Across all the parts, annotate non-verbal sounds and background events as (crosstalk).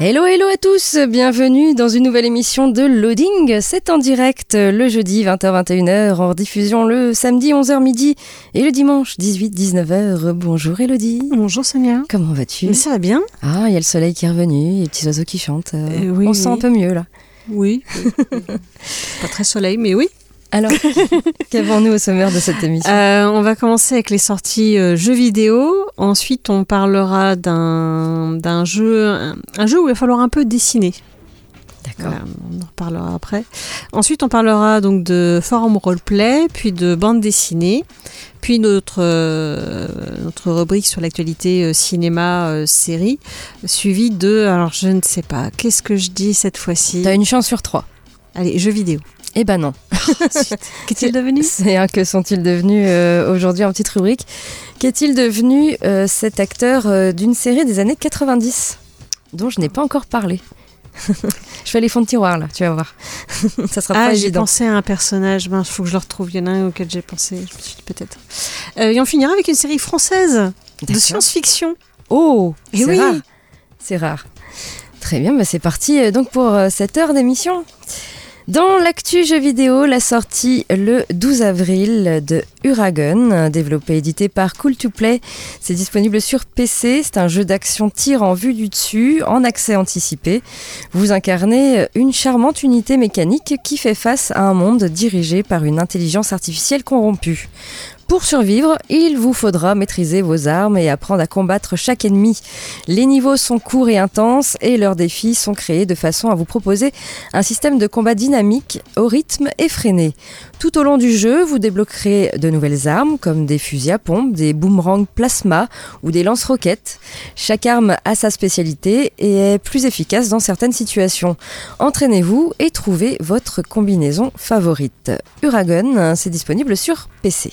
Hello, hello à tous, bienvenue dans une nouvelle émission de Loading. C'est en direct le jeudi 20h-21h, en diffusion le samedi 11h midi et le dimanche 18-19h. Bonjour Elodie. Bonjour Sonia. Comment vas-tu? Ça va bien. Ah, il y a le soleil qui est revenu, les petits oiseaux qui chantent. Euh, oui, on se sent un peu mieux là. Oui. (laughs) Pas très soleil, mais oui. Alors, (laughs) qu'avons-nous au sommaire de cette émission? Euh, on va commencer avec les sorties euh, jeux vidéo. Ensuite, on parlera d'un d'un jeu, un, un jeu où il va falloir un peu dessiner. D'accord. Voilà, on en reparlera après. Ensuite, on parlera donc de forum roleplay, puis de bande dessinée, puis notre, euh, notre rubrique sur l'actualité euh, cinéma euh, série, suivi de, alors je ne sais pas, qu'est-ce que je dis cette fois-ci? T'as une chance sur trois. Allez, jeux vidéo. Eh ben non. (laughs) Qu'est-il devenu? C'est un que sont-ils devenus euh, aujourd'hui en petite rubrique. Qu'est-il devenu euh, cet acteur euh, d'une série des années 90 dont je n'ai pas encore parlé? (laughs) Je fais les fonds de tiroir là, tu vas voir. (laughs) Ça sera Ah, pas j'ai évident. pensé à un personnage. Il faut que je le retrouve. Il y en a un auquel j'ai pensé. Je me suis dit peut-être. Et on finira avec une série française de science-fiction. Oh, c'est oui. rare. C'est rare. Très bien, bah c'est parti donc pour cette heure d'émission. Dans l'actu jeu vidéo, la sortie le 12 avril de Uragon, développé et édité par Cool to Play. C'est disponible sur PC. C'est un jeu d'action tir en vue du dessus, en accès anticipé. Vous incarnez une charmante unité mécanique qui fait face à un monde dirigé par une intelligence artificielle corrompue. Pour survivre, il vous faudra maîtriser vos armes et apprendre à combattre chaque ennemi. Les niveaux sont courts et intenses et leurs défis sont créés de façon à vous proposer un système de combat dynamique au rythme effréné. Tout au long du jeu, vous débloquerez de nouvelles armes comme des fusils à pompe, des boomerangs plasma ou des lance-roquettes. Chaque arme a sa spécialité et est plus efficace dans certaines situations. Entraînez-vous et trouvez votre combinaison favorite. Uragon, c'est disponible sur PC.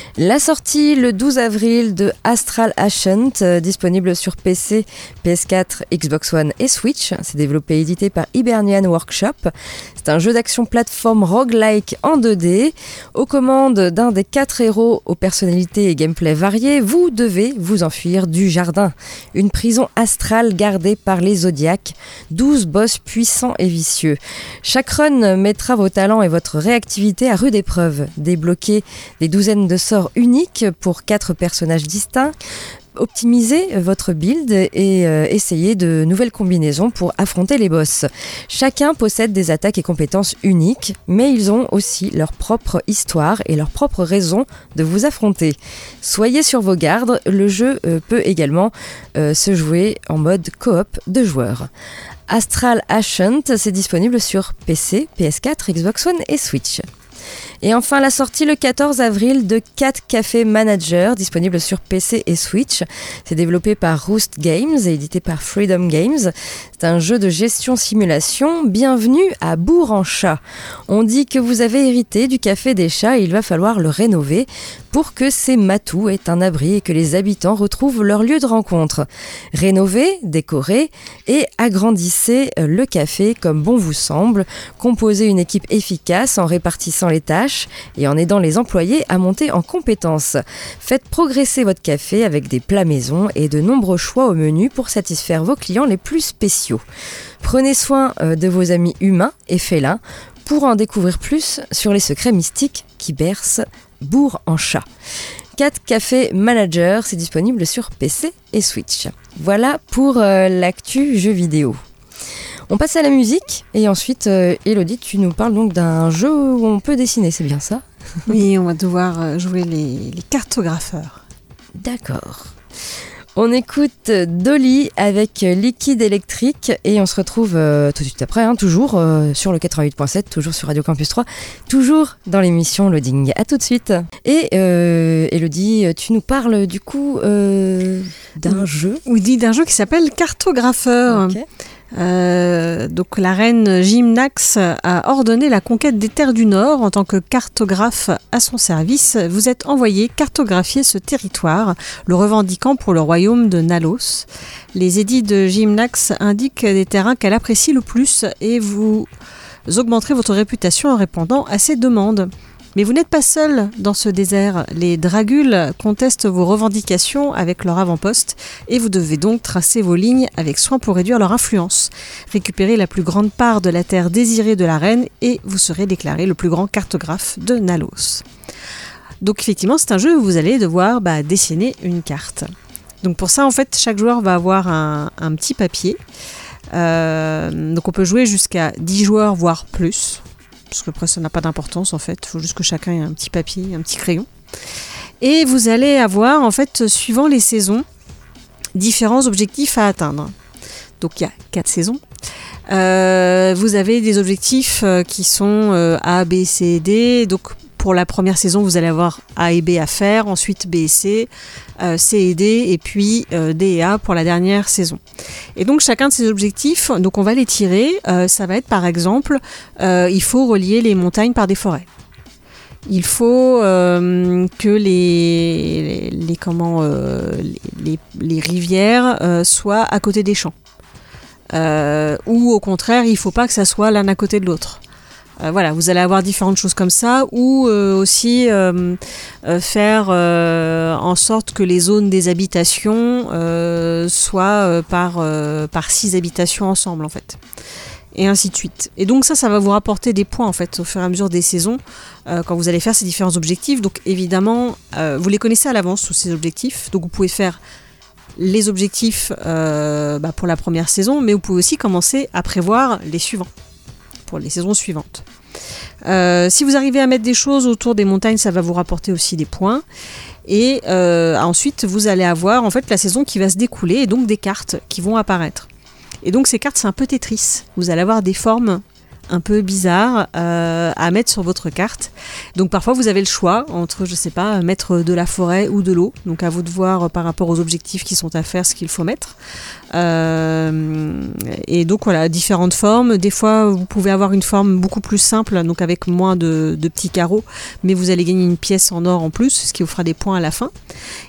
La sortie le 12 avril de Astral Ascent, euh, disponible sur PC, PS4, Xbox One et Switch. C'est développé et édité par Hibernian Workshop. C'est un jeu d'action plateforme roguelike en 2D. Aux commandes d'un des quatre héros aux personnalités et gameplay variés, vous devez vous enfuir du jardin. Une prison astrale gardée par les zodiaques. 12 boss puissants et vicieux. Chaque run mettra vos talents et votre réactivité à rude épreuve. Débloquez des douzaines de sorts uniques pour quatre personnages distincts. Optimisez votre build et euh, essayez de nouvelles combinaisons pour affronter les boss. Chacun possède des attaques et compétences uniques, mais ils ont aussi leur propre histoire et leur propre raison de vous affronter. Soyez sur vos gardes, le jeu euh, peut également euh, se jouer en mode coop de joueurs. Astral Ascent, c'est disponible sur PC, PS4, Xbox One et Switch. Et enfin la sortie le 14 avril de Cat Café Manager, disponible sur PC et Switch. C'est développé par Roost Games et édité par Freedom Games. C'est un jeu de gestion simulation. Bienvenue à Bourg-en-Chat. On dit que vous avez hérité du café des chats et il va falloir le rénover pour que ces matous aient un abri et que les habitants retrouvent leur lieu de rencontre. Rénovez, décorez et agrandissez le café comme bon vous semble. Composez une équipe efficace en répartissant les tâches et en aidant les employés à monter en compétences. Faites progresser votre café avec des plats maison et de nombreux choix au menu pour satisfaire vos clients les plus spéciaux. Prenez soin euh, de vos amis humains et félins pour en découvrir plus sur les secrets mystiques qui bercent Bourg en chat. 4 Café Manager, c'est disponible sur PC et Switch. Voilà pour euh, l'actu jeu vidéo. On passe à la musique et ensuite, euh, Elodie, tu nous parles donc d'un jeu où on peut dessiner, c'est bien ça? Oui, on va devoir euh, jouer les, les cartographeurs. D'accord. On écoute Dolly avec Liquide électrique et on se retrouve euh, tout de suite après, hein, toujours euh, sur le 88.7, toujours sur Radio Campus 3, toujours dans l'émission Loading. À tout de suite. Et euh, Elodie, tu nous parles du coup euh, d'un jeu? Oui, d'un jeu qui s'appelle Cartographeur. Euh, donc la reine Gymnax a ordonné la conquête des terres du Nord en tant que cartographe à son service. Vous êtes envoyé cartographier ce territoire, le revendiquant pour le royaume de Nalos. Les édits de Gymnax indiquent des terrains qu'elle apprécie le plus et vous augmenterez votre réputation en répondant à ces demandes. Mais vous n'êtes pas seul dans ce désert. Les Dragules contestent vos revendications avec leur avant-poste et vous devez donc tracer vos lignes avec soin pour réduire leur influence. Récupérez la plus grande part de la terre désirée de la reine et vous serez déclaré le plus grand cartographe de Nalos. Donc effectivement, c'est un jeu où vous allez devoir bah, dessiner une carte. Donc pour ça, en fait, chaque joueur va avoir un, petit papier. Euh, donc on peut jouer jusqu'à 10 joueurs, voire plus parce que après ça n'a pas d'importance en fait, il faut juste que chacun ait un petit papier, un petit crayon. Et vous allez avoir en fait, suivant les saisons, différents objectifs à atteindre. Donc il y a quatre saisons. Euh, vous avez des objectifs euh, qui sont euh, A, B, C, D. Donc pour la première saison, vous allez avoir A et B à faire, ensuite B et C, euh, C et D, et puis euh, D et A pour la dernière saison. Et donc chacun de ces objectifs, donc on va les tirer. Euh, ça va être par exemple, euh, il faut relier les montagnes par des forêts. Il faut que les, les, comment les, les rivières soient à côté des champs. Ou au contraire, il faut pas que ça soit l'un à côté de l'autre. Euh, voilà, vous allez avoir différentes choses comme ça, ou euh, aussi euh, faire en sorte que les zones des habitations soient par, six habitations ensemble en fait. Et ainsi de suite. Et donc ça, ça va vous rapporter des points en fait au fur et à mesure des saisons quand vous allez faire ces différents objectifs. Donc évidemment, vous les connaissez à l'avance tous ces objectifs. Donc vous pouvez faire les objectifs bah, pour la première saison, mais vous pouvez aussi commencer à prévoir les suivants pour les saisons suivantes. Euh, si vous arrivez à mettre des choses autour des montagnes, ça va vous rapporter aussi des points. Et euh, ensuite, vous allez avoir en fait la saison qui va se découler et donc des cartes qui vont apparaître. Et donc ces cartes, c'est un peu Tetris. Vous allez avoir des formes un peu bizarres euh, à mettre sur votre carte. Donc parfois vous avez le choix entre, je sais pas, mettre de la forêt ou de l'eau. Donc à vous de voir par rapport aux objectifs qui sont à faire ce qu'il faut mettre. Euh, et donc voilà, différentes formes. Des fois vous pouvez avoir une forme beaucoup plus simple, donc avec moins de, petits carreaux, mais vous allez gagner une pièce en or en plus, ce qui vous fera des points à la fin.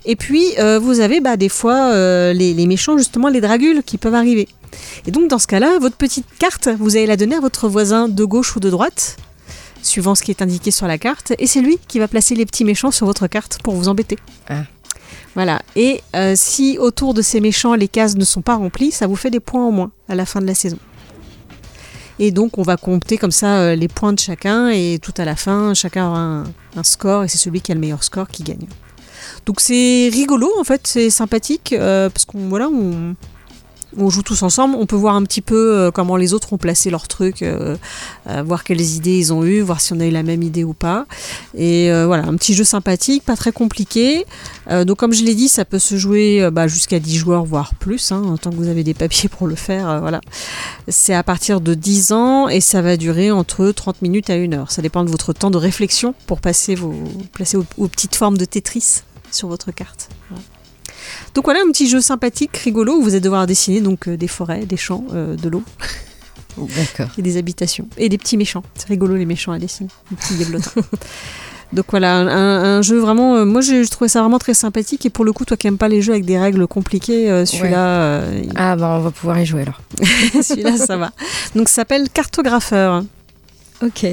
Et puis euh, vous avez bah, des fois les méchants, justement les dragules qui peuvent arriver. Et donc dans ce cas-là, votre petite carte, vous allez la donner à votre voisin de gauche ou de droite, suivant ce qui est indiqué sur la carte, et c'est lui qui va placer les petits méchants sur votre carte pour vous embêter. Ah. Voilà. Et euh, si autour de ces méchants les cases ne sont pas remplies, ça vous fait des points en moins à la fin de la saison. Et donc on va compter comme ça euh, les points de chacun et tout à la fin, chacun aura un, un score et c'est celui qui a le meilleur score qui gagne. Donc c'est rigolo en fait, c'est sympathique euh, parce qu'on voilà, on, on joue tous ensemble, on peut voir un petit peu euh, comment les autres ont placé leurs trucs, euh, euh, voir quelles idées ils ont eu, voir si on a eu la même idée ou pas. Et voilà, un petit jeu sympathique, pas très compliqué. Donc comme je l'ai dit, ça peut se jouer bah, jusqu'à 10 joueurs, voire plus, hein, tant que vous avez des papiers pour le faire. voilà. C'est à partir de 10 ans et ça va durer entre 30 minutes à 1 heure. Ça dépend de votre temps de réflexion pour passer vos, placer vos, petites formes de Tetris sur votre carte. Donc voilà un petit jeu sympathique, rigolo, où vous allez devoir dessiner donc euh, des forêts, des champs, euh, de l'eau (laughs) D'accord. et des habitations. Et des petits méchants. C'est rigolo les méchants à dessiner, petits. (laughs) Donc voilà, un, un jeu vraiment. euh, moi, j'ai trouvé ça vraiment très sympathique. Et pour le coup, toi qui n'aimes pas les jeux avec des règles compliquées, euh, celui-là, euh, il- Ah bah on va pouvoir y jouer alors. (laughs) celui-là, ça va. Donc, ça s'appelle Cartographeur. Ok.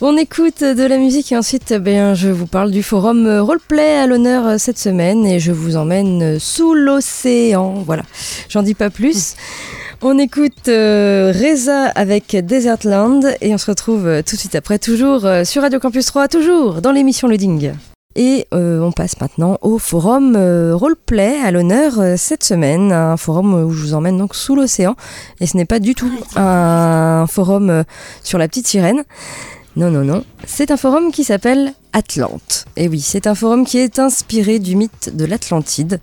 On écoute de la musique et ensuite bien, je vous parle du forum euh, Roleplay à l'honneur euh, cette semaine et je vous emmène euh, sous l'océan. Voilà, j'en dis pas plus. (laughs) On écoute euh, Reza avec Desertland et on se retrouve tout de suite après, toujours sur Radio Campus 3, toujours dans l'émission Loading. Et euh, on passe maintenant au forum euh, Roleplay à l'honneur euh, cette semaine, un forum où je vous emmène donc sous l'océan. Et ce n'est pas du tout un forum sur la petite sirène, Non, non, non. C'est un forum qui s'appelle Atlante. Et oui, c'est un forum qui est inspiré du mythe de l'Atlantide.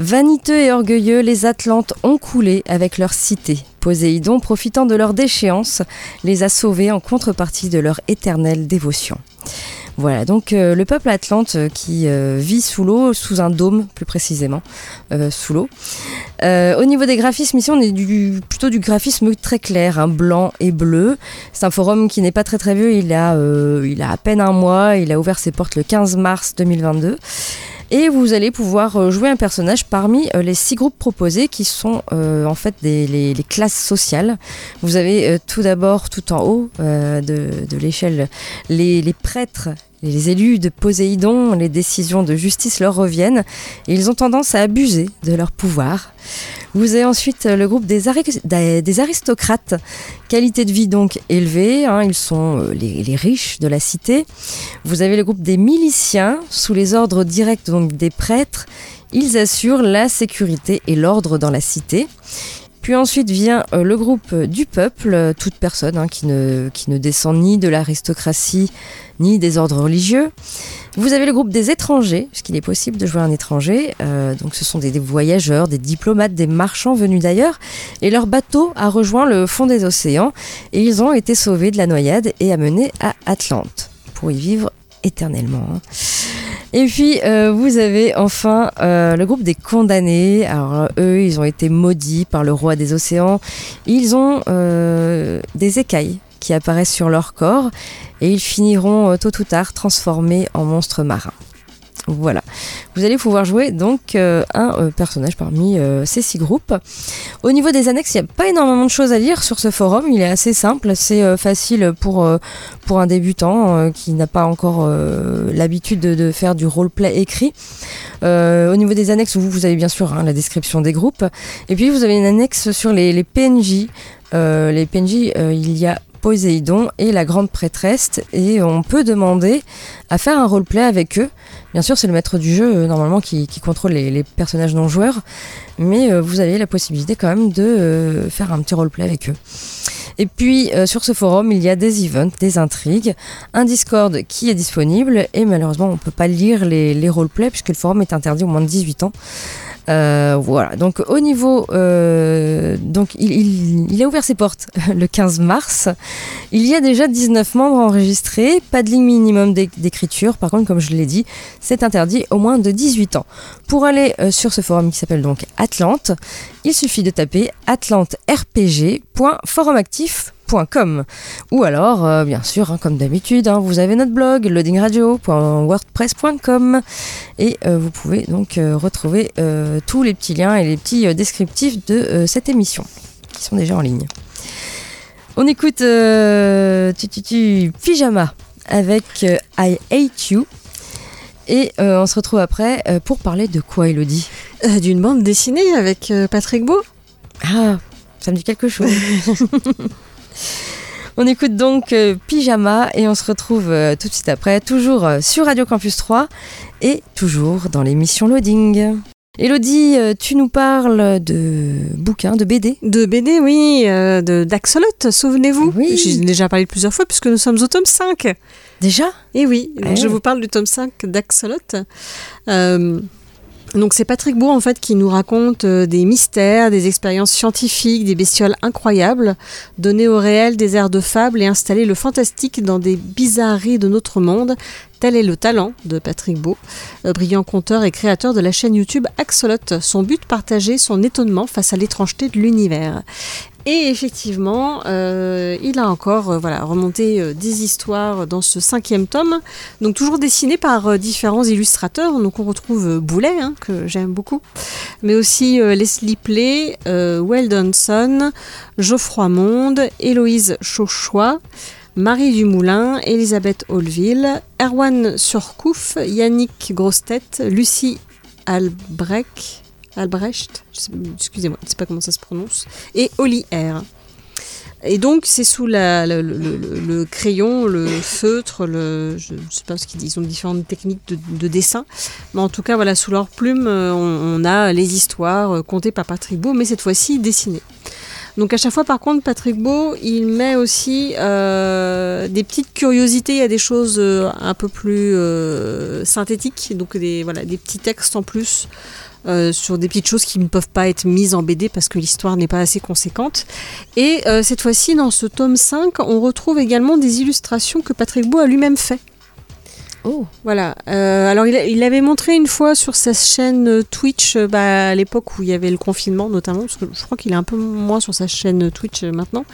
Vaniteux et orgueilleux, les Atlantes ont coulé avec leur cité. Poséidon, profitant de leur déchéance, les a sauvés en contrepartie de leur éternelle dévotion. Voilà, donc euh, le peuple atlante euh, qui euh, vit sous l'eau, sous un dôme plus précisément, sous l'eau. au niveau des graphismes, ici on est plutôt du graphisme très clair, hein, blanc et bleu. C'est un forum qui n'est pas très très vieux, il a, a à peine un mois, il a ouvert ses portes le 15 mars 2022 et vous allez pouvoir jouer un personnage parmi les six groupes proposés qui sont en fait les, classes sociales. Vous avez tout d'abord tout en haut de, l'échelle les, prêtres les élus de Poséidon, les décisions de justice leur reviennent et ils ont tendance à abuser de leur pouvoir. Vous avez ensuite le groupe des, aristocrates, qualité de vie donc élevée, hein, ils sont euh, les, riches de la cité. Vous avez le groupe des miliciens, sous les ordres directs des prêtres, ils assurent la sécurité et l'ordre dans la cité. Puis ensuite vient euh, le groupe du peuple, euh, toute personne hein, qui, ne, qui ne descend ni de l'aristocratie ni des ordres religieux. Vous avez le groupe des étrangers, puisqu'il est possible de jouer un étranger. Euh, donc ce sont des, voyageurs, des diplomates, des marchands venus d'ailleurs. Et leur bateau a rejoint le fond des océans et ils ont été sauvés de la noyade et amenés à Atlante pour y vivre éternellement. Hein. Et puis, euh, vous avez enfin euh, le groupe des condamnés. Alors, eux, ils ont été maudits par le roi des océans. Ils ont euh, des écailles qui apparaissent sur leur corps et ils finiront tôt ou tard transformés en monstres marins. Voilà. Vous allez pouvoir jouer donc euh, un euh, personnage parmi euh, ces six groupes. Au niveau des annexes, il n'y a pas énormément de choses à lire sur ce forum. Il est assez simple, c'est facile pour, un débutant qui n'a pas encore l'habitude de, faire du roleplay écrit. au niveau des annexes, vous, vous avez bien sûr hein, la description des groupes. Et puis vous avez une annexe sur les PNJ. les PNJ, il y a Poséidon et la grande prêtresse et on peut demander à faire un roleplay avec eux. Bien sûr, c'est le maître du jeu euh, normalement qui, contrôle les, personnages non joueurs, mais euh, vous avez la possibilité quand même de euh, faire un petit roleplay avec eux. Et puis sur ce forum, il y a des events, des intrigues, un Discord qui est disponible et malheureusement on ne peut pas lire les, les roleplays puisque le forum est interdit au moins de 18 ans. Euh, voilà, donc au niveau... Euh, donc il, a ouvert ses portes (laughs) le 15 mars. Il y a déjà 19 membres enregistrés, pas de ligne minimum d'écriture. Par contre, comme je l'ai dit, c'est interdit au moins de 18 ans. Pour aller euh, sur ce forum qui s'appelle donc Atlante, il suffit de taper atlanterpg.forumactif.com ou alors, euh, bien sûr, hein, comme d'habitude, hein, vous avez notre blog loadingradio.wordpress.com et euh, vous pouvez donc euh, retrouver tous les petits liens et les petits descriptifs de cette émission qui sont déjà en ligne. On écoute tu, tu, tu, Pyjama avec I Hate You. Et on se retrouve après pour parler de quoi, Elodie? D'une bande dessinée avec Patrick Beau. Ah, ça me dit quelque chose. (laughs) On écoute donc euh, Pyjama et on se retrouve euh, tout de suite après, toujours euh, sur Radio Campus 3 et toujours dans l'émission Loading. Elodie, tu nous parles de bouquins, de BD De BD, oui, de d'Axolot, souvenez-vous. Oui. J'ai déjà parlé plusieurs fois puisque nous sommes au tome 5. Déjà? Eh oui, je vous parle du tome 5 d'Axolot. Donc c'est Patrick Beau en fait qui nous raconte euh, des mystères, des expériences scientifiques, des bestioles incroyables, donner au réel des airs de fable et installer le fantastique dans des bizarreries de notre monde. Tel est le talent de Patrick Beau, brillant conteur et créateur de la chaîne YouTube Axolot. Son but partager son étonnement face à l'étrangeté de l'univers. Et effectivement, euh, il a encore euh, voilà, remonté euh, des histoires dans ce cinquième tome, donc toujours dessiné par différents illustrateurs. Donc on retrouve Boulet, hein, que j'aime beaucoup, mais aussi Leslie Play, Weldon Son, Geoffroy Monde, Héloïse Chauchois, Marie Dumoulin, Elisabeth Holville, Erwan Surcouf, Yannick Grostet, Lucie Albrecht, Albrecht, excusez-moi, je ne sais pas comment ça se prononce, et Oli R. Et donc, c'est sous le, crayon, le feutre, je ne sais pas ce qu'ils disent, ils ont différentes techniques de, dessin. Mais en tout cas, voilà, sous leur plume, euh, on, a les histoires euh, contées par Patrick Beau, mais cette fois-ci dessinées. Donc à chaque fois, par contre, Patrick Beau, il met aussi euh, des petites curiosités, a des choses un peu plus synthétiques, donc des petits textes en plus. Euh, sur des petites choses qui ne peuvent pas être mises en BD parce que l'histoire n'est pas assez conséquente. Et euh, cette fois-ci, dans ce tome 5, on retrouve également des illustrations que Patrick Beau a lui-même fait. Oh. Voilà. Euh, alors, il, il avait montré une fois sur sa chaîne euh, Twitch, euh, bah, à l'époque où il y avait le confinement notamment, parce que je crois qu'il est un peu moins sur sa chaîne Twitch maintenant.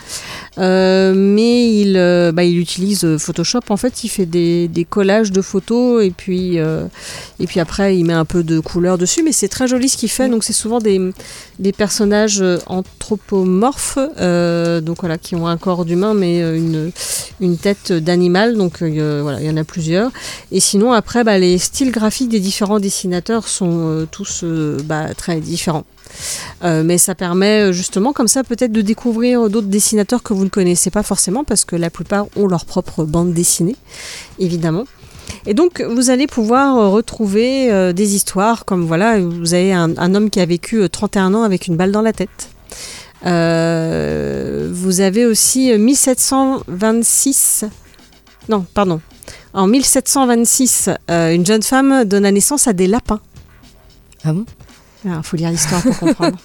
Euh, mais il, bah, il utilise Photoshop. En fait, il fait des, des collages de photos et puis, euh, et puis après, il met un peu de couleur dessus. Mais c'est très joli ce qu'il fait. Donc, c'est souvent des, des personnages anthropomorphes, donc voilà, qui ont un corps d'humain mais une, une tête d'animal. Donc, voilà, il y en a plusieurs. Et sinon, après, bah, les styles graphiques des différents dessinateurs sont euh, tous euh, bah, très différents. Euh, mais ça permet justement comme ça peut-être de découvrir d'autres dessinateurs que vous ne connaissez pas forcément parce que la plupart ont leur propre bande dessinée, évidemment. Et donc vous allez pouvoir retrouver des histoires comme voilà, vous avez un, homme qui a vécu euh, 31 ans avec une balle dans la tête. Vous avez aussi euh, 1726. Non, pardon. En 1726, euh, une jeune femme donne naissance à des lapins. Ah bon? Il faut lire l'histoire pour comprendre.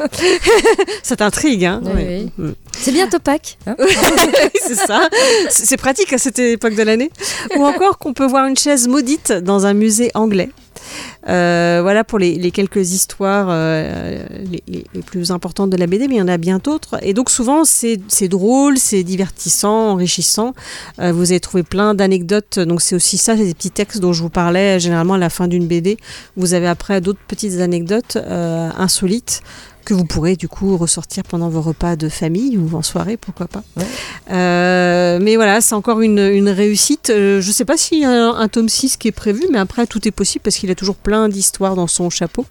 (laughs) ça t'intrigue, hein Oui, Ouais. oui. Mm. C'est bientôt Pâques. hein? (laughs) C'est ça. C'est pratique à cette époque de l'année. Ou encore qu'on peut voir une chaise maudite dans un musée anglais. Euh, voilà pour les, les quelques histoires euh, les, les- plus importantes de la BD, mais il y en a bien d'autres. Et donc souvent c'est drôle, c'est divertissant, enrichissant. Euh, vous avez trouvé plein d'anecdotes. Donc c'est aussi ça, c'est des petits textes dont je vous parlais généralement à la fin d'une BD. Vous avez après d'autres petites anecdotes insolites que vous pourrez du coup ressortir pendant vos repas de famille ou en soirée, pourquoi pas. Euh, mais voilà, c'est encore une, une réussite. Euh, je ne sais pas s'il y a un, un tome 6 qui est prévu, mais après tout est possible parce qu'il a toujours plein d'histoires dans son chapeau,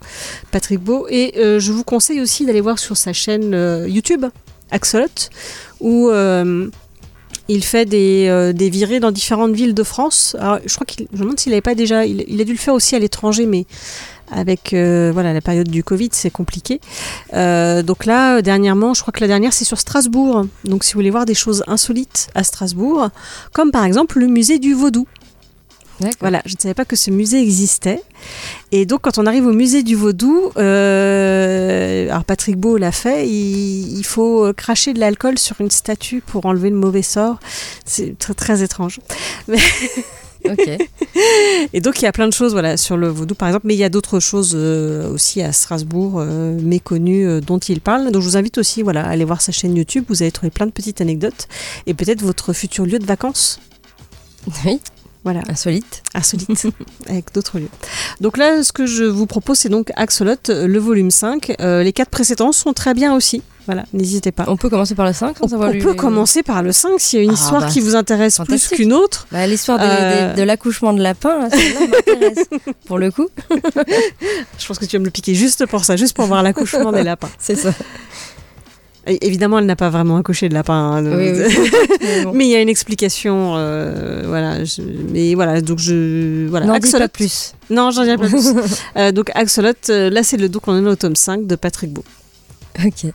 Patrick Beau. Et euh, je vous conseille aussi d'aller voir sur sa chaîne YouTube, Axolot, où... il fait des, euh, des virées dans différentes villes de France. Alors, je crois qu'il, je me demande s'il n'avait pas déjà, il, il a dû le faire aussi à l'étranger, mais avec euh, voilà la période du Covid, c'est compliqué. Euh, donc là, euh, dernièrement, je crois que la dernière c'est sur Strasbourg. Donc si vous voulez voir des choses insolites à Strasbourg, comme par exemple le musée du Vaudou. Voilà, je ne savais pas que ce musée existait. Et donc, quand on arrive au musée du Vaudou, euh, alors Patrick Beau l'a fait, il, il faut cracher de l'alcool sur une statue pour enlever le mauvais sort. C'est très, très étrange. Mais (laughs) Ok. (laughs) et donc il y a plein de choses voilà sur le vaudou par exemple, mais il y a d'autres choses euh, aussi à Strasbourg euh, méconnues euh, dont il parle. Donc je vous invite aussi voilà à aller voir sa chaîne YouTube. Vous allez trouver plein de petites anecdotes et peut-être votre futur lieu de vacances. Oui. Voilà. Insolite. Insolite (laughs) avec d'autres lieux. Donc là, ce que je vous propose, c'est donc Axolot, euh, le volume 5. Euh, les quatre précédents sont très bien aussi. Voilà, n'hésitez pas. On peut commencer par le 5 sans On, on peut commencer par le 5 s'il y a une Ah, histoire bah, qui vous intéresse plus qu'une autre. Bah, L'histoire de, Euh, de- de l'accouchement de lapin, celle-là m'intéresse. (laughs) pour le coup. Je pense que tu vas me le piquer juste pour ça, juste pour voir l'accouchement des lapins. (laughs) C'est ça. Évidemment, elle n'a pas vraiment accouché de lapin. hein, Oui, de- oui. (laughs) Mais il y a une explication. euh, voilà. je- mais voilà, donc je. Voilà. N'en dis pas plus. Non, j'en dis pas plus. (laughs) Euh, donc Axolot, euh, là c'est le donc on en est au tome 5 de Patrick Beau. Ok.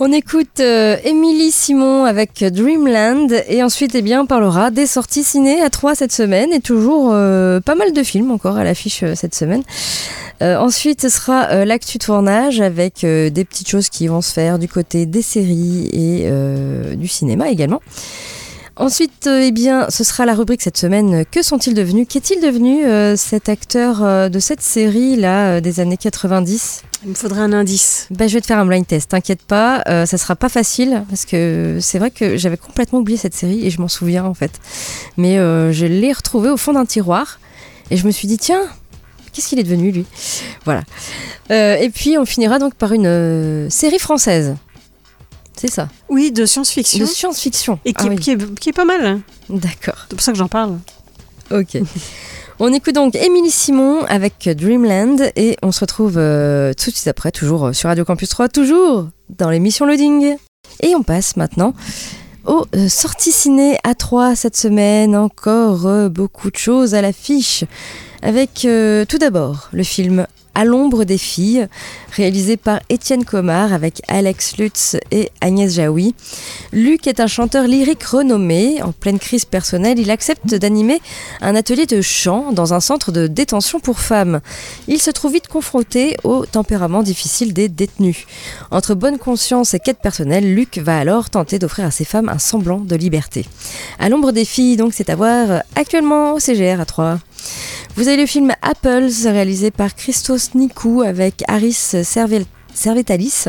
On écoute euh, Émilie Simon avec Dreamland et ensuite eh bien, on parlera des sorties ciné à 3 cette semaine et toujours euh, pas mal de films encore à l'affiche euh, cette semaine. Ensuite ce sera l'actu tournage avec des petites choses qui vont se faire du côté des séries et du cinéma également. Ensuite, euh, eh bien, ce sera la rubrique cette semaine. euh, Que sont-ils devenus? Qu'est-il devenu euh, cet acteur euh, de cette série là euh, des années 90 Il me faudrait un indice. ben, je vais te faire un blind test, t'inquiète pas, ça sera pas facile parce que c'est vrai que j'avais complètement oublié cette série et je m'en souviens en fait. Mais je l'ai retrouvé au fond d'un tiroir et je me suis dit tiens, qu'est-ce qu'il est devenu lui? Voilà. Et puis on finira donc par une série française. C'est ça. Oui, de science-fiction. De science-fiction. Et qui, Ah oui. qui est, qui est pas mal. hein. D'accord. C'est pour ça que j'en parle. Ok. (laughs) On écoute donc Émilie Simon avec Dreamland et on se retrouve euh, tout de suite après, toujours sur Radio Campus 3, toujours dans l'émission Loading. Et on passe maintenant aux euh, sorties ciné à 3 cette semaine. Encore euh, beaucoup de choses à l'affiche. Avec tout d'abord le film À l'ombre des filles, réalisé par Étienne Comard avec Alex Lutz et Agnès Jaoui. Luc est un chanteur lyrique renommé. En pleine crise personnelle, il accepte d'animer un atelier de chant dans un centre de détention pour femmes. Il se trouve vite confronté au tempérament difficile des détenus. Entre bonne conscience et quête personnelle, Luc va alors tenter d'offrir à ces femmes un semblant de liberté. À l'ombre des filles, donc, c'est à voir actuellement au CGR à 3. Vous avez le film Apples, réalisé par Christos Nikou avec Aris Servetalis.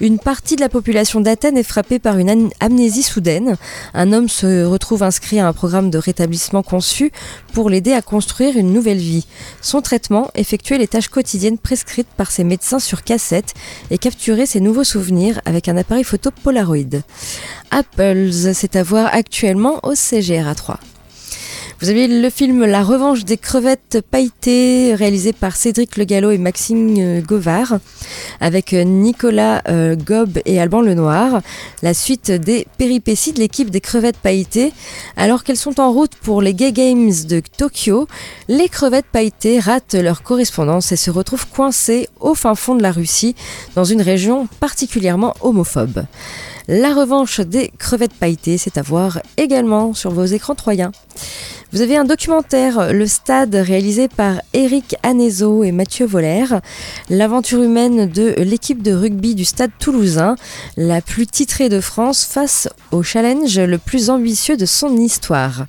Une partie de la population d'Athènes est frappée par une amnésie soudaine. Un homme se retrouve inscrit à un programme de rétablissement conçu pour l'aider à construire une nouvelle vie. Son traitement, effectuer les tâches quotidiennes prescrites par ses médecins sur cassette et capturer ses nouveaux souvenirs avec un appareil photo Polaroid. Apples, c'est à voir actuellement au CGRA 3. Vous avez le film La revanche des crevettes pailletées, réalisé par Cédric Le Gallo et Maxime euh, Govard, avec euh, Nicolas euh, Gob et Alban Lenoir. La suite des péripéties de l'équipe des crevettes pailletées. Alors qu'elles sont en route pour les Gay Games de Tokyo, les crevettes pailletées ratent leur correspondance et se retrouvent coincées au fin fond de la Russie, dans une région particulièrement homophobe. La revanche des crevettes pailletées, c'est à voir également sur vos écrans troyens. Vous avez un documentaire, Le Stade, réalisé par Eric Anezo et Mathieu Voller. L'aventure humaine de l'équipe de rugby du Stade toulousain, la plus titrée de France face au challenge le plus ambitieux de son histoire.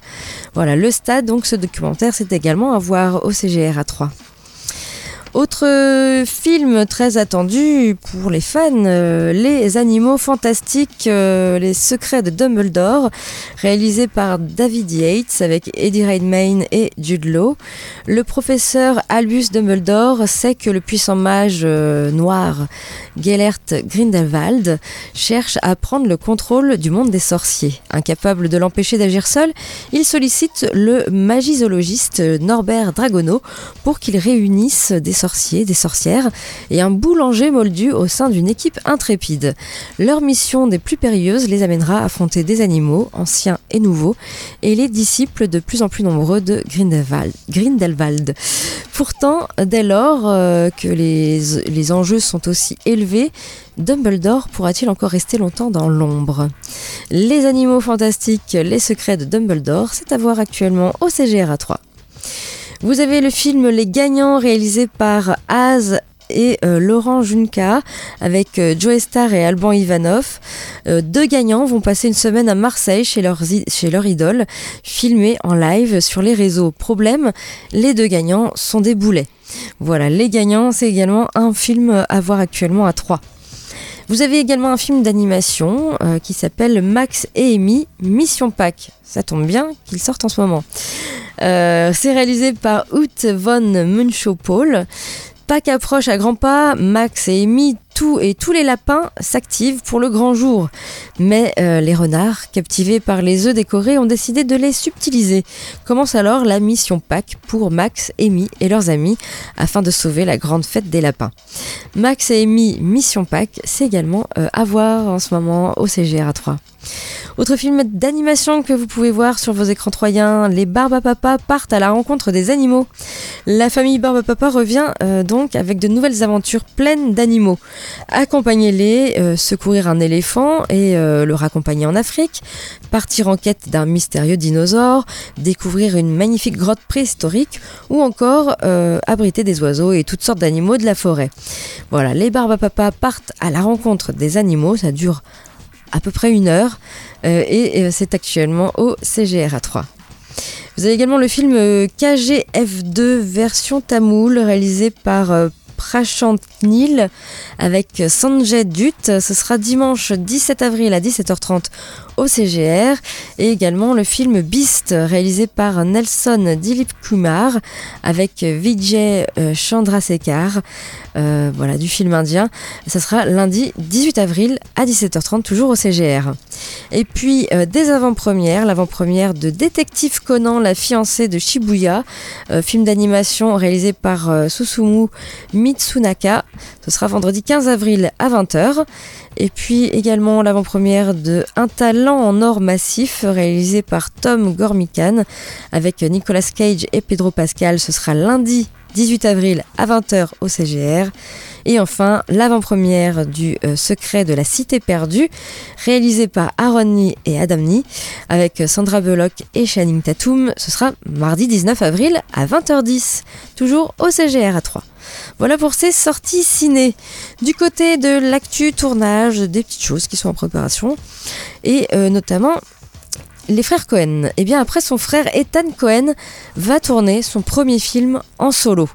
Voilà, Le Stade, donc ce documentaire, c'est également à voir au CGR à 3. Autre film très attendu pour les fans, euh, Les animaux fantastiques, euh, les secrets de Dumbledore, réalisé par David Yates avec Eddie Redmayne et Jude. Le professeur Albus Dumbledore sait que le puissant mage euh, noir Gellert Grindelwald cherche à prendre le contrôle du monde des sorciers. Incapable de l'empêcher d'agir seul, il sollicite le magisologiste Norbert Dragono pour qu'il réunisse des des sorcières et un boulanger moldu au sein d'une équipe intrépide. Leur mission des plus périlleuses les amènera à affronter des animaux, anciens et nouveaux, et les disciples de plus en plus nombreux de Grindelwald. Pourtant, dès lors euh, que les, les enjeux sont aussi élevés, Dumbledore pourra-t-il encore rester longtemps dans l'ombre? Les animaux fantastiques, les secrets de Dumbledore, c'est à voir actuellement au CGR 3. Vous avez le film Les Gagnants réalisé par Az et euh, Laurent Junca avec euh, Joe Star et Alban Ivanov. Euh, deux gagnants vont passer une semaine à Marseille chez leur, chez leur idole, filmés en live sur les réseaux. Problème, les deux gagnants sont des boulets. Voilà, Les Gagnants, c'est également un film à voir actuellement à 3. Vous avez également un film d'animation euh, qui s'appelle Max et Amy Mission Pack. Ça tombe bien qu'il sorte en ce moment. Euh, c'est réalisé par Ute von Munchopol. Pâques approche à grands pas, Max et Amy, tout et tous les lapins s'activent pour le grand jour. Mais euh, les renards, captivés par les œufs décorés, ont décidé de les subtiliser. Commence alors la mission Pâques pour Max, Amy et leurs amis afin de sauver la grande fête des lapins. Max et Amy Mission Pâques, c'est également euh, à voir en ce moment au CGR 3. Autre film d'animation que vous pouvez voir sur vos écrans troyens, les Barbapapa partent à la rencontre des animaux. La famille Barbapapa revient euh, donc avec de nouvelles aventures pleines d'animaux. Accompagnez-les, euh, secourir un éléphant et euh, le raccompagner en Afrique, partir en quête d'un mystérieux dinosaure, découvrir une magnifique grotte préhistorique ou encore abriter des oiseaux et toutes sortes d'animaux de la forêt. Voilà, les Barbapapa partent à la rencontre des animaux, ça dure à peu près une heure euh, et, c'est actuellement au CGR 3. Vous avez également le film euh, KGF2 version tamoul réalisé par euh, Prashant Nil avec Sanjay Dutt. Ce sera dimanche 17 avril à 17h30 au CGR et également le film Beast réalisé par Nelson Dilip Kumar avec Vijay euh, Chandrasekhar euh, voilà du film indien. Ça sera lundi 18 avril à 17h30 toujours au CGR et puis euh, des avant-premières l'avant-première de Détective Conan la fiancée de Shibuya film d'animation réalisé par Susumu Mitsunaka. Ce sera vendredi 15 avril à 20h et puis également l'avant-première de Un talent en or massif réalisé par Tom Gormican avec Nicolas Cage et Pedro Pascal. Ce sera lundi 18 avril à 20h au CGR. Et enfin, l'avant-première du euh, Secret de la Cité perdue, réalisé par Aaron Lee et Adam Lee, avec Sandra Bullock et Channing Tatum. Ce sera mardi 19 avril à 20h10, toujours au CGR à 3. Voilà pour ces sorties ciné. Du côté de l'actu tournage, des petites choses qui sont en préparation, et euh, notamment les frères Cohen. Et eh bien après son frère Ethan Cohen va tourner son premier film en solo.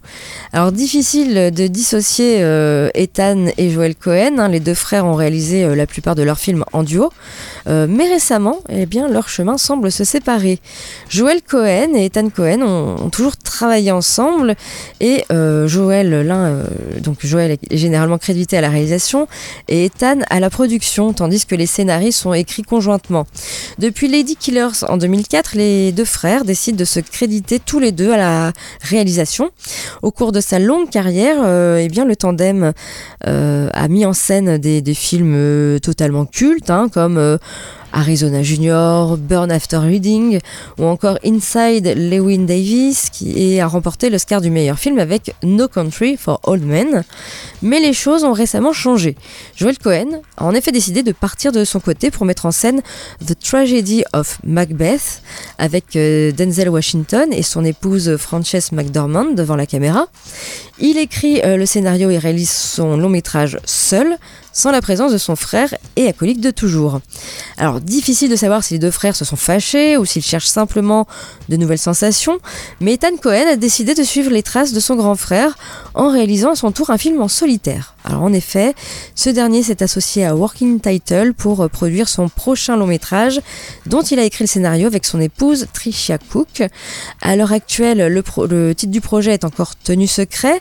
Alors difficile de dissocier euh, Ethan et Joel Cohen. Hein. les deux frères ont réalisé euh, la plupart de leurs films en duo. Euh, mais récemment, eh bien, leur chemin semble se séparer. Joel Cohen et Ethan Cohen ont, toujours travaillé ensemble et Joel, l'un, donc Joel est généralement crédité à la réalisation et Ethan à la production, tandis que les scénarios sont écrits conjointement. Depuis Lady Killers en 2004, les deux frères décident de se créditer tous les deux à la réalisation. Au cours de sa longue carrière, euh, eh le tandem euh, a mis en scène des, films euh, totalement cultes, hein, comme Arizona Junior, Burn After Reading ou encore Inside Lewin Davis qui a remporté l'Oscar du meilleur film avec No Country for Old Men. Mais les choses ont récemment changé. Joel Cohen a en effet décidé de partir de son côté pour mettre en scène The Tragedy of Macbeth avec euh, Denzel Washington et son épouse Frances McDormand devant la caméra. Il écrit euh, le scénario et réalise son long métrage seul sans la présence de son frère et acolyte de toujours. Alors difficile de savoir si les deux frères se sont fâchés ou s'ils cherchent simplement de nouvelles sensations, mais Ethan Cohen a décidé de suivre les traces de son grand frère en réalisant à son tour un film en solitaire. Alors en effet, ce dernier s'est associé à Working Title pour euh, produire son prochain long métrage dont il a écrit le scénario avec son épouse Tricia Cook. À l'heure actuelle, le, le titre du projet est encore tenu secret,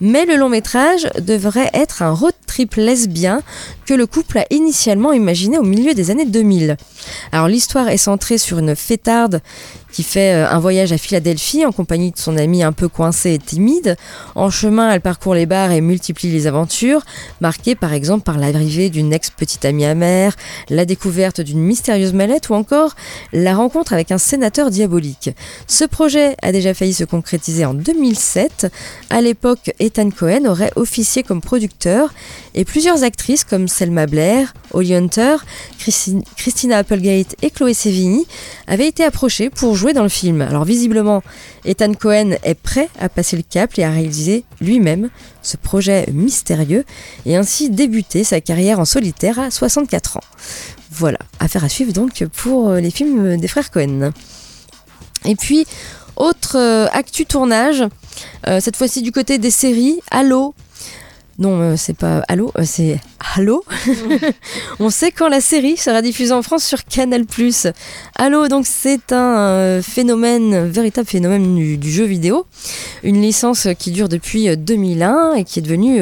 mais le long métrage devrait être un road trip lesbien que le couple a initialement imaginé au milieu des années 2000. Alors l'histoire est centrée sur une fêtarde qui fait euh, un voyage à Philadelphie en compagnie de son amie un peu coincée et timide. En chemin, elle parcourt les bars et multiplie les aventures, marquées par exemple par l'arrivée d'une ex-petite amie amère, la découverte d'une mystérieuse mallette ou encore la rencontre avec un sénateur diabolique. Ce projet a déjà failli se concrétiser en 2007. À l'époque, Ethan Cohen aurait officié comme producteur et plusieurs actrices comme Selma Blair, Holly Hunter, Christina Applegate et Chloé Sevigny avaient été approchées pour jouer dans le film. Alors visiblement, Ethan Cohen est prêt à passer le cap et à réaliser lui-même ce projet mystérieux et ainsi débuter sa carrière en solitaire à 64 ans. Voilà, affaire à suivre donc pour les films des frères Cohen. Et puis, autre euh, actu tournage, euh, cette fois-ci du côté des séries, Halo, non, euh, c'est pas Halo, c'est Halo. (laughs) On sait quand la série sera diffusée en France sur Canal+. Halo, donc c'est un phénomène, véritable phénomène du, jeu vidéo, une licence qui dure depuis 2001 et qui est devenue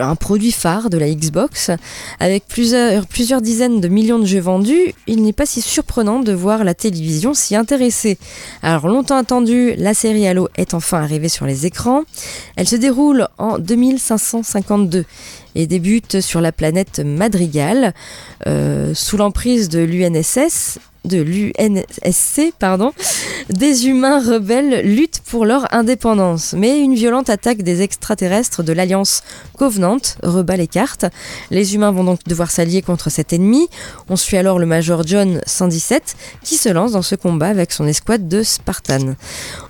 un produit phare de la Xbox. Avec plusieurs, dizaines de millions de jeux vendus, il n'est pas si surprenant de voir la télévision s'y intéresser. Alors longtemps attendu, la série Halo est enfin arrivée sur les écrans. Elle se déroule en 2552 et débute sur la planète Madrigal, euh, sous l'emprise de l'UNSS de l'UNSC, pardon, des humains rebelles luttent pour leur indépendance. Mais une violente attaque des extraterrestres de l'Alliance Covenant rebat les cartes. Les humains vont donc devoir s'allier contre cet ennemi. On suit alors le Major John 117 qui se lance dans ce combat avec son escouade de Spartan.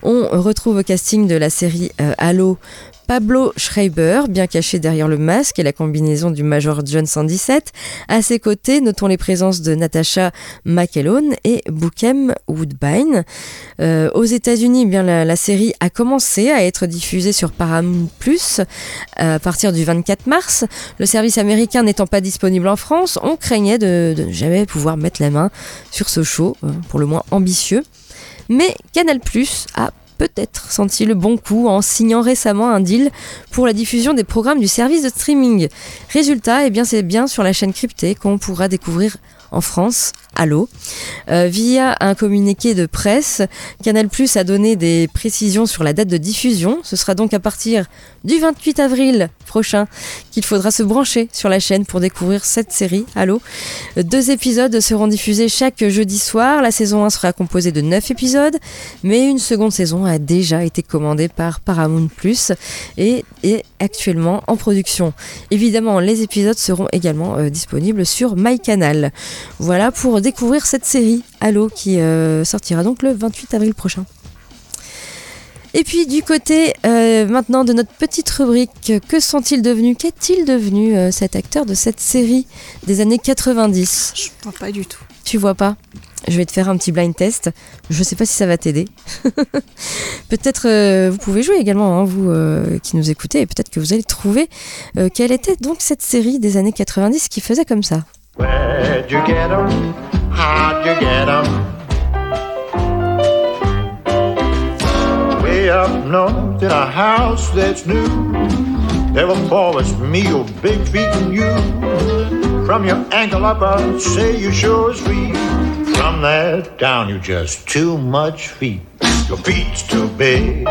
On retrouve au casting de la série euh, Halo Pablo Schreiber, bien caché derrière le masque et la combinaison du Major John 117. À ses côtés, notons les présences de Natasha McElhone et Bookem Woodbine. Euh, aux États-Unis, bien la, série a commencé à être diffusée sur Paramount Plus à partir du 24 mars. Le service américain n'étant pas disponible en France, on craignait de, de ne jamais pouvoir mettre la main sur ce show, euh, pour le moins ambitieux. Mais Canal Plus a peut-être senti le bon coup en signant récemment un deal pour la diffusion des programmes du service de streaming. Résultat, eh bien c'est bien sur la chaîne cryptée qu'on pourra découvrir en France Halo. Euh, via un communiqué de presse, Canal Plus a donné des précisions sur la date de diffusion. Ce sera donc à partir du 28 avril prochain qu'il faudra se brancher sur la chaîne pour découvrir cette série Halo. Deux épisodes seront diffusés chaque jeudi soir. La saison 1 sera composée de 9 épisodes, mais une seconde saison a déjà été commandée par Paramount Plus et est actuellement en production. Évidemment, les épisodes seront également euh, disponibles sur MyCanal. Voilà pour découvrir cette série Halo qui euh, sortira donc le 28 avril prochain. Et puis du côté euh, maintenant de notre petite rubrique, que sont-ils devenus Qu'est-il devenu euh, cet acteur de cette série des années 90 Je vois pas du tout. Tu vois pas? Je vais te faire un petit blind test. Je sais pas si ça va t'aider. (laughs) peut-être euh, vous pouvez jouer également, hein, vous euh, qui nous écoutez, et peut-être que vous allez trouver euh, quelle était donc cette série des années 90 qui faisait comme ça? Where'd you get 'em? How'd you get 'em? Way up north in a house that's new. There were forest meal, big feet and you. From your ankle up, I'd say you sure as feet. From there down, you just too much feet. Your feet's too big.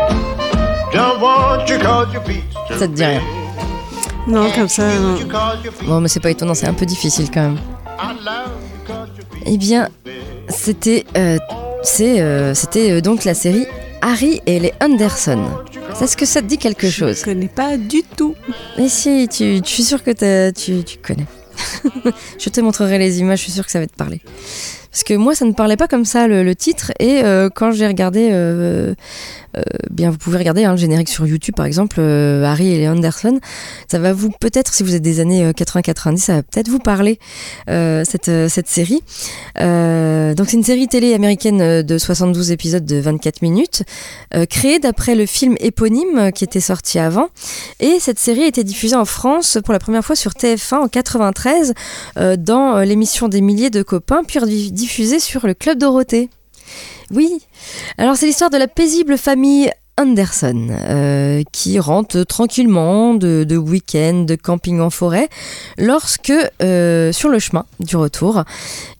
Don't want you cause your feet's too Ça te dit rien big. Non, comme ça, non. Your Bon, mais c'est pas étonnant, c'est un peu difficile quand même. Eh bien, c'était euh, c'est, euh, c'était euh, donc la série Harry et les Anderson. Est-ce que ça te dit quelque chose? Je connais pas du tout. Et si, tu, je suis sûre que tu, tu connais. (laughs) je te montrerai les images, je suis sûre que ça va te parler. Parce que moi, ça ne parlait pas comme ça le, le titre. Et euh, quand j'ai regardé, euh, bien, vous pouvez regarder hein, le générique sur YouTube, par exemple, euh, Harry et les Anderson. Ça va vous peut-être, si vous êtes des années euh, 80-90, ça va peut-être vous parler euh, cette euh, cette série. Euh, donc c'est une série télé américaine euh, de 72 épisodes de 24 minutes, euh, créée d'après le film éponyme euh, qui était sorti avant. Et cette série a été diffusée en France pour la première fois sur TF1 en 93 euh, dans euh, l'émission des milliers de copains, puis diffusée sur le Club Dorothée. Oui, alors c'est l'histoire de la paisible famille Anderson euh, qui rentre tranquillement de, week-end, de camping en forêt, lorsque euh, sur le chemin du retour,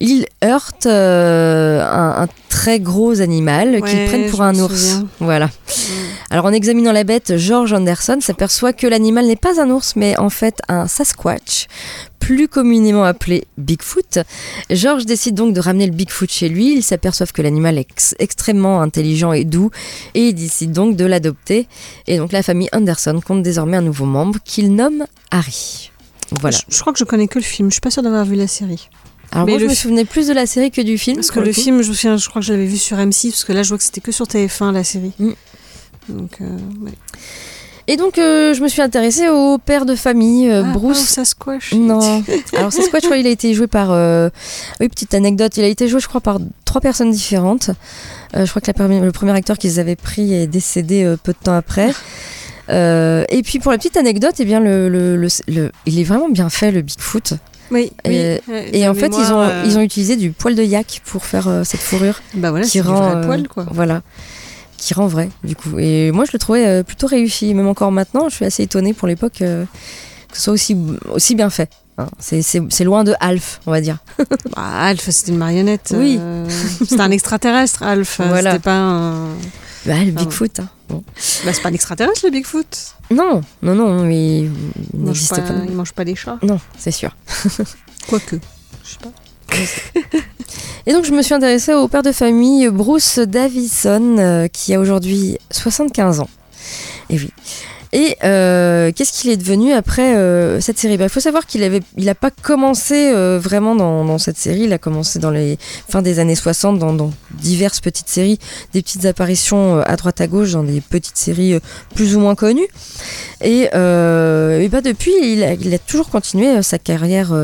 ils heurtent euh, un très gros animal qu'ils prennent pour un ours. souviens. Voilà. Alors en examinant la bête, George Anderson s'aperçoit que l'animal n'est pas un ours, mais en fait un Sasquatch, plus communément appelé Bigfoot. George décide donc de ramener le Bigfoot chez lui. Ils s'aperçoivent que l'animal est ex- extrêmement intelligent et doux, et ils décident donc de l'adopter. Et donc la famille Anderson compte désormais un nouveau membre qu'ils nomment Harry. Voilà. Je, je crois que je connais que le film. Je suis pas sûre d'avoir vu la série. Alors mais moi, je me souvenais plus de la série que du film. Parce que le film, je me souviens, je crois que je l'avais vu sur M6, parce que là, je vois que c'était que sur TF1 la série. Mm. Donc, euh, ouais. Et donc euh, je me suis intéressée au père de famille, euh, Ah, Bruce. oh, Sasquatch. Non. (laughs) Alors Sasquatch, je crois, il a été joué par. Oui, petite anecdote, il a été joué, je crois, par trois personnes différentes. Je crois que la le premier acteur qu'ils avaient pris est décédé peu de temps après. Et puis pour la petite anecdote, eh bien le, le- le- le- il est vraiment bien fait le Bigfoot. Oui, oui. Et- en fait, ils ont euh, ils ont utilisé du poil de yak pour faire euh, cette fourrure Bah voilà, qui du rend vrai euh, poil, quoi. voilà qui rend vrai du coup. Et moi, je le trouvais plutôt réussi, même encore maintenant, je suis assez étonnée pour l'époque que ce soit aussi aussi bien fait. hein. C'est- loin de Alf, on va dire. (laughs) Bah, Alf, c'était une marionnette. Oui. c'était un extraterrestre, Alf. (laughs) Voilà. C'était pas un. Bah, le. Bigfoot. hein. Bon. Bah, c'est pas un extraterrestre, le Bigfoot. Non, non, non, mais il n'existe pas, pas. il mange pas des chats. Non, c'est sûr. (laughs) Quoique. Je sais pas. (laughs) Et donc, je me suis intéressée au père de famille Bruce Davison, euh, qui a aujourd'hui 75 ans. Et oui. Et euh, qu'est-ce qu'il est devenu après euh, cette série? Bah, Il faut savoir qu'il avait, il n'a pas commencé euh, vraiment dans, dans cette série. Il a commencé dans les fins des années 60 dans, dans diverses petites séries, des petites apparitions euh, à droite à gauche dans des petites séries euh, plus ou moins connues. Et, euh, et bah depuis, il a, il a toujours continué sa carrière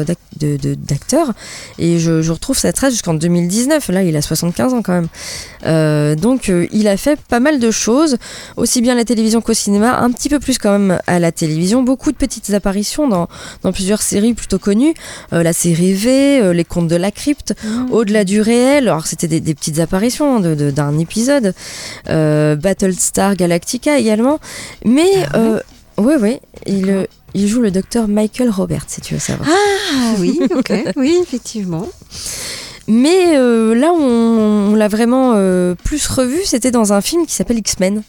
d'acteur. Et je, je retrouve sa trace jusqu'en 2019. Là, il a 75 ans quand même. Euh, donc, euh, il a fait pas mal de choses, aussi bien à la télévision qu'au cinéma, un petit peu plus quand même à la télévision. Beaucoup de petites apparitions dans, dans plusieurs séries plutôt connues. Euh, la série V, Les Contes de la Crypte, Au-delà du réel. Alors, c'était des, des petites apparitions de- de- d'un épisode. Battlestar Galactica également. Mais, euh, ouais, ouais, il, il joue le docteur Michael Roberts, si tu veux savoir. Ah oui, ok. oui, effectivement. Mais euh, là où on, on l'a vraiment euh, plus revu, c'était dans un film qui s'appelle X-Men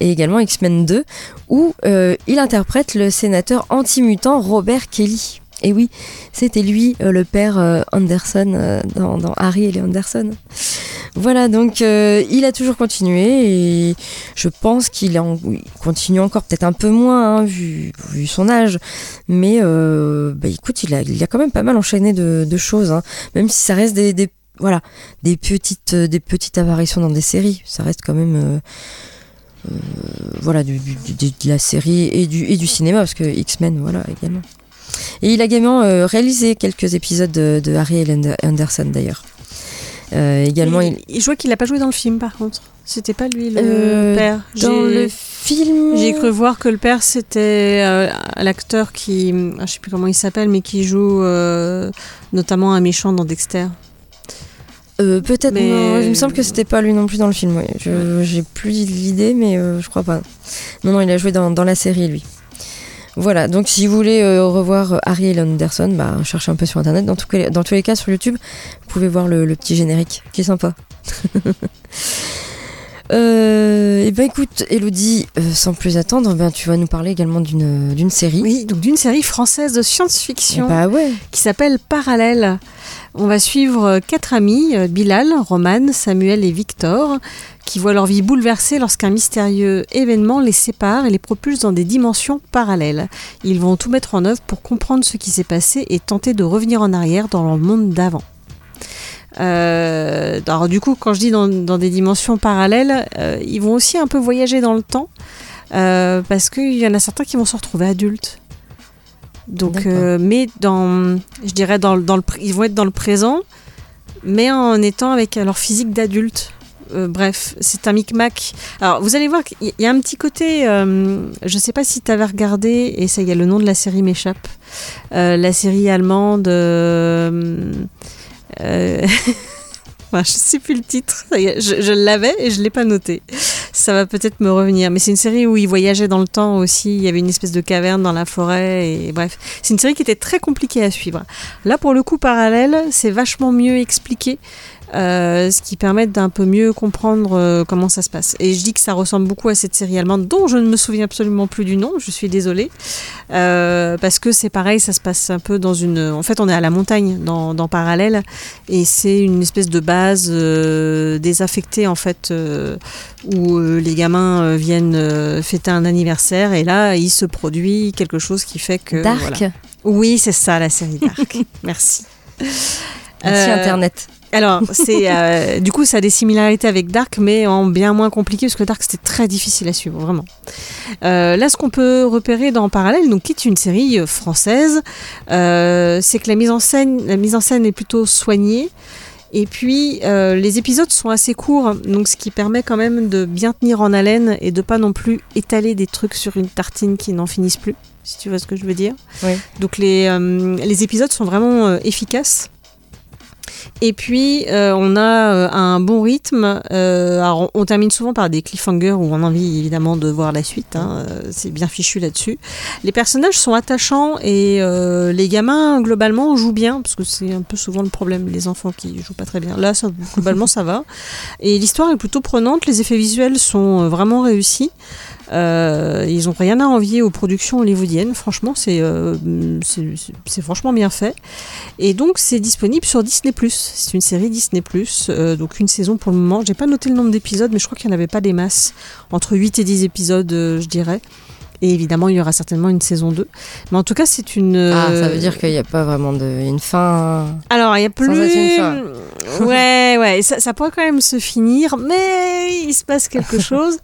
et également X-Men 2, où euh, il interprète le sénateur anti-mutant Robert Kelly. Et oui, c'était lui, le père Anderson, dans, dans Harry et les Anderson. Voilà, donc euh, il a toujours continué et je pense qu'il continue encore peut-être un peu moins hein, vu, son âge. Mais euh, bah, écoute, il a, il a quand même pas mal enchaîné de, choses, hein. même si ça reste des, voilà, des petites, euh, des petites apparitions dans des séries. Ça reste quand même voilà, de la série et du, cinéma, parce que X-Men, voilà, également. Et il a également réalisé quelques épisodes de, de Harry Anderson d'ailleurs. Euh, également, il, Et je vois qu'il n'a pas joué dans le film par contre. C'était pas lui le Euh, père. dans le film. J'ai cru voir que le père c'était euh, l'acteur qui, ah, je sais plus comment il s'appelle, mais qui joue notamment un méchant dans Dexter. Peut-être, Mais- non, il me semble que c'était pas lui non plus dans le film. Je J'ai plus l'idée, mais je crois pas. Non, non, il a joué dans, dans la série, lui. Voilà, donc si vous voulez euh, revoir euh, et Anderson, bah, cherchez un peu sur internet. Dans, tous les- cas, sur YouTube, vous pouvez voir le petit générique, qui est sympa. (laughs) Euh, et ben écoute, Elodie, euh, sans plus attendre, ben, tu vas nous parler également d'une d'une série. Oui, donc d'une série française de science-fiction Bah ouais. qui s'appelle Parallèle. On va suivre euh, quatre amis, euh, Bilal, Roman, Samuel et Victor, qui voient leur vie bouleversée lorsqu'un mystérieux événement les sépare et les propulse dans des dimensions parallèles. Ils vont tout mettre en œuvre pour comprendre ce qui s'est passé et tenter de revenir en arrière dans le monde d'avant. Euh, alors du coup, quand je dis dans, dans des dimensions parallèles, euh, ils vont aussi un peu voyager dans le temps, euh, parce qu'il y en a certains qui vont se retrouver adultes. Donc, mais dans, je dirais dans, dans le, ils vont être dans le présent, mais en étant avec leur physique d'adulte. Bref, c'est un micmac. Alors, vous allez voir qu'il y a un petit côté. je ne sais pas si tu avais regardé, et ça y est, le nom de la série m'échappe. La série allemande. Euh, (laughs) je sais plus le titre. Je, l'avais et je l'ai pas noté. Ça va peut-être me revenir. Mais c'est une série où ils voyageaient dans le temps aussi. Il y avait une espèce de caverne dans la forêt. Et bref, c'est une série qui était très compliquée à suivre. Là, pour le coup, parallèle, c'est vachement mieux expliqué. Euh, ce qui permet d'un peu mieux comprendre euh, comment ça se passe. Et je dis que ça ressemble beaucoup à cette série allemande dont je ne me souviens absolument plus du nom, je suis désolée. Euh, parce que c'est pareil, ça se passe un peu dans une... En fait, on est à la montagne dans, dans Parallèle et c'est une espèce de base euh, désaffectée en fait euh, où euh, les gamins viennent euh, fêter un anniversaire et là, il se produit quelque chose qui fait que... Dark. voilà. Oui, c'est ça la série Dark. (laughs) Merci. Merci Internet. Alors, c'est euh, (laughs) du coup, ça a des similarités avec Dark, mais en bien moins compliqué, parce que Dark, c'était très difficile à suivre, vraiment. Euh, là, ce qu'on peut repérer dans Parallèle, donc, qui est une série euh, française, euh, c'est que la mise, en scène, la mise en scène est plutôt soignée. Et puis, les épisodes sont assez courts, donc ce qui permet quand même de bien tenir en haleine et de pas non plus étaler des trucs sur une tartine qui n'en finissent plus, si tu vois ce que je veux dire. Oui. Donc les, les épisodes sont vraiment efficaces. Et puis, euh, on a euh, un bon rythme. Euh, alors, on, termine souvent par des cliffhangers où on a envie évidemment de voir la suite. hein. C'est bien fichu là-dessus. Les personnages sont attachants et les gamins, globalement, jouent bien. Parce que c'est un peu souvent le problème, les enfants qui jouent pas très bien. Là, globalement, ça va. Et l'histoire est plutôt prenante. Les effets visuels sont vraiment réussis. Euh, ils n'ont rien à envier aux productions hollywoodiennes. Franchement, c'est euh, franchement bien fait. Et donc, c'est disponible sur Disney+. C'est une série Disney+. Euh, donc, une saison pour le moment. J'ai pas noté le nombre d'épisodes, mais je crois qu'il n'y en avait pas des masses. Entre 8 et 10 épisodes, euh, je dirais. Et évidemment, il y aura certainement une saison 2. Mais en tout cas, c'est une... Ah, ça euh, veut dire qu'il n'y a pas vraiment de, une fin. alors, il y a plus. (laughs) Ouais, ouais, ça, ça pourrait quand même se finir, mais il se passe quelque (laughs) chose.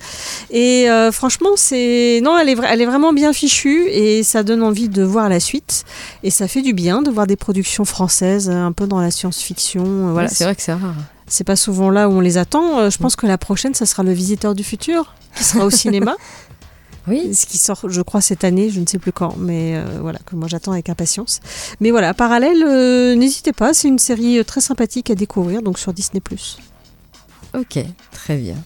Et euh, franchement, c'est. Non, elle est, vra- elle est vraiment bien fichue et ça donne envie de voir la suite. Et ça fait du bien de voir des productions françaises un peu dans la science-fiction. euh, Voilà, c'est vrai que c'est rare. c'est pas souvent là où on les attend. Euh, Je pense que la prochaine, ça sera Le Visiteur du Futur, qui sera au cinéma. (laughs) Oui. Ce qui sort, je crois, cette année, je ne sais plus quand, mais euh, voilà, que moi j'attends avec impatience. Mais voilà, parallèle, euh, n'hésitez pas, c'est une série euh, très sympathique à découvrir, donc sur Disney. Ok, très bien.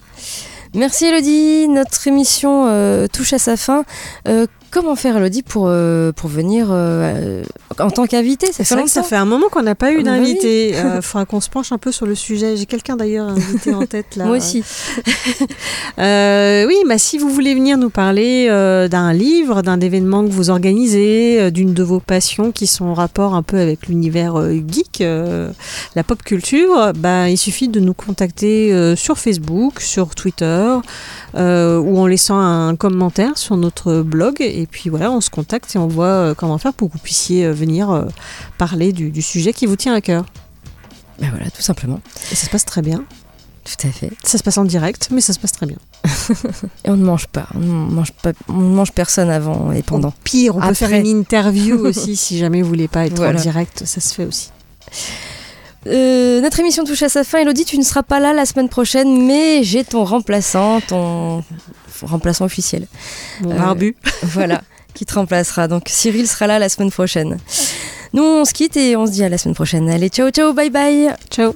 Merci Elodie, notre émission euh, touche à sa fin. Euh, comment faire, Elodie, pour, euh, pour venir euh, en tant qu'invité Ça C'est fait vrai que ça longtemps. fait un moment qu'on n'a pas eu Bah d'invité. Il (laughs) faudra qu'on se penche un peu sur le sujet. J'ai quelqu'un d'ailleurs invité en tête là. (laughs) Moi aussi. (laughs) Euh, oui, bah, si vous voulez venir nous parler euh, d'un livre, d'un événement que vous organisez, euh, d'une de vos passions qui sont en rapport un peu avec l'univers euh, geek, euh, la pop culture, bah, il suffit de nous contacter euh, sur Facebook, sur Twitter euh, ou en laissant un commentaire sur notre blog. Et puis voilà, on se contacte et on voit euh, comment faire pour que vous puissiez euh, venir euh, parler du, du sujet qui vous tient à cœur. Ben voilà, tout simplement. Et ça se passe très bien. Tout à fait. Ça se passe en direct, mais ça se passe très bien. (laughs) Et on ne mange pas. On ne mange, pas, on ne mange personne avant et pendant. Au pire, on peut faire Après. une interview aussi si jamais vous voulez pas être (laughs) Voilà. en direct, ça se fait aussi. Euh, notre émission touche à sa fin. Elodie, tu ne seras pas là la semaine prochaine, mais j'ai ton remplaçant, ton remplaçant officiel. Mon Euh, barbu. (laughs) Voilà, qui te remplacera. Donc Cyril sera là la semaine prochaine. Nous, on se quitte et on se dit à la semaine prochaine. Allez, ciao, ciao, bye bye. Ciao.